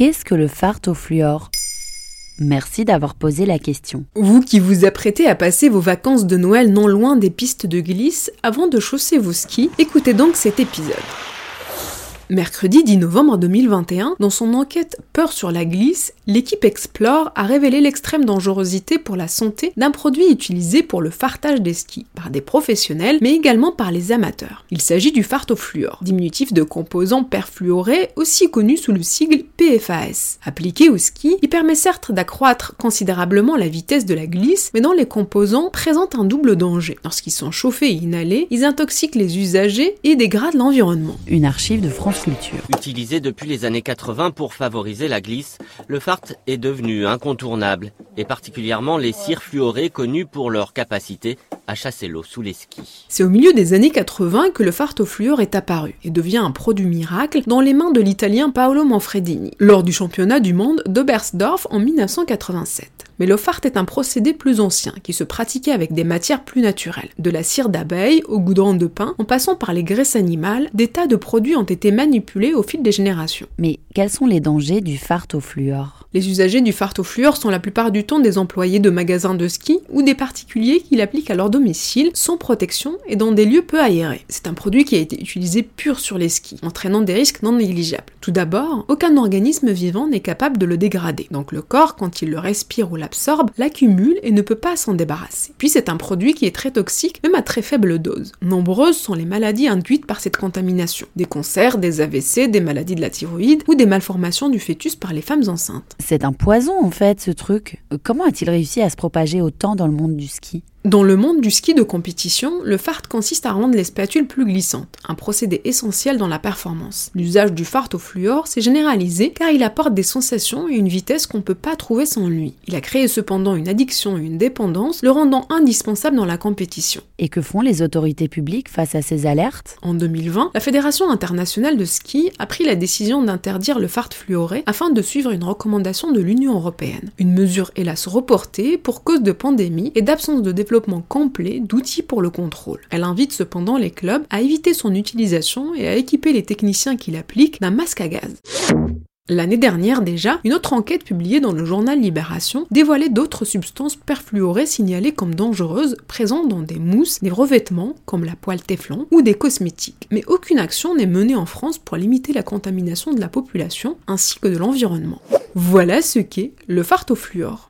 Qu'est-ce que le fart au fluor? Merci d'avoir posé la question. Vous qui vous apprêtez à passer vos vacances de Noël non loin des pistes de glisse, avant de chausser vos skis, écoutez donc cet épisode. Mercredi 10 novembre 2021, dans son enquête Peur sur la glisse, l'équipe Explore a révélé l'extrême dangerosité pour la santé d'un produit utilisé pour le fartage des skis par des professionnels, mais également par les amateurs. Il s'agit du fluor, diminutif de composants perfluorés, aussi connu sous le sigle PFAS. Appliqué au ski, il permet certes d'accroître considérablement la vitesse de la glisse, mais dans les composants présentent un double danger. Lorsqu'ils sont chauffés et inhalés, ils intoxiquent les usagers et dégradent l'environnement. Une archive de France Utilisé depuis les années 80 pour favoriser la glisse, le fart est devenu incontournable, et particulièrement les cires fluorées connues pour leur capacité à chasser l'eau sous les skis. C'est au milieu des années 80 que le fart au fluor est apparu et devient un produit miracle dans les mains de l'italien Paolo Manfredini lors du championnat du monde d'Oberstdorf en 1987. Mais le fart est un procédé plus ancien qui se pratiquait avec des matières plus naturelles. De la cire d'abeille au goudron de pain, en passant par les graisses animales, des tas de produits ont été manipulés au fil des générations. Mais quels sont les dangers du fart au fluor? Les usagers du fart au fluor sont la plupart du temps des employés de magasins de ski ou des particuliers qui l'appliquent à leur domicile sans protection et dans des lieux peu aérés. C'est un produit qui a été utilisé pur sur les skis, entraînant des risques non négligeables. Tout d'abord, aucun organisme vivant n'est capable de le dégrader. Donc le corps, quand il le respire ou l'absorbe, l'accumule et ne peut pas s'en débarrasser. Puis c'est un produit qui est très toxique, même à très faible dose. Nombreuses sont les maladies induites par cette contamination. Des cancers, des AVC, des maladies de la thyroïde ou des malformations du fœtus par les femmes enceintes. C'est un poison en fait ce truc. Comment a-t-il réussi à se propager autant dans le monde du ski? Dans le monde du ski de compétition, le fart consiste à rendre les spatules plus glissantes, un procédé essentiel dans la performance. L'usage du fart au fluor s'est généralisé car il apporte des sensations et une vitesse qu'on ne peut pas trouver sans lui. Il a créé cependant une addiction et une dépendance, le rendant indispensable dans la compétition. Et que font les autorités publiques face à ces alertes? En 2020, la Fédération internationale de ski a pris la décision d'interdire le fart fluoré afin de suivre une recommandation de l'Union européenne. Une mesure hélas reportée pour cause de pandémie et d'absence de développement complet d'outils pour le contrôle. Elle invite cependant les clubs à éviter son utilisation et à équiper les techniciens qui l'appliquent d'un masque à gaz. L'année dernière déjà, une autre enquête publiée dans le journal Libération dévoilait d'autres substances perfluorées signalées comme dangereuses présentes dans des mousses, des revêtements comme la poêle Teflon ou des cosmétiques. Mais aucune action n'est menée en France pour limiter la contamination de la population ainsi que de l'environnement. Voilà ce qu'est le fluor.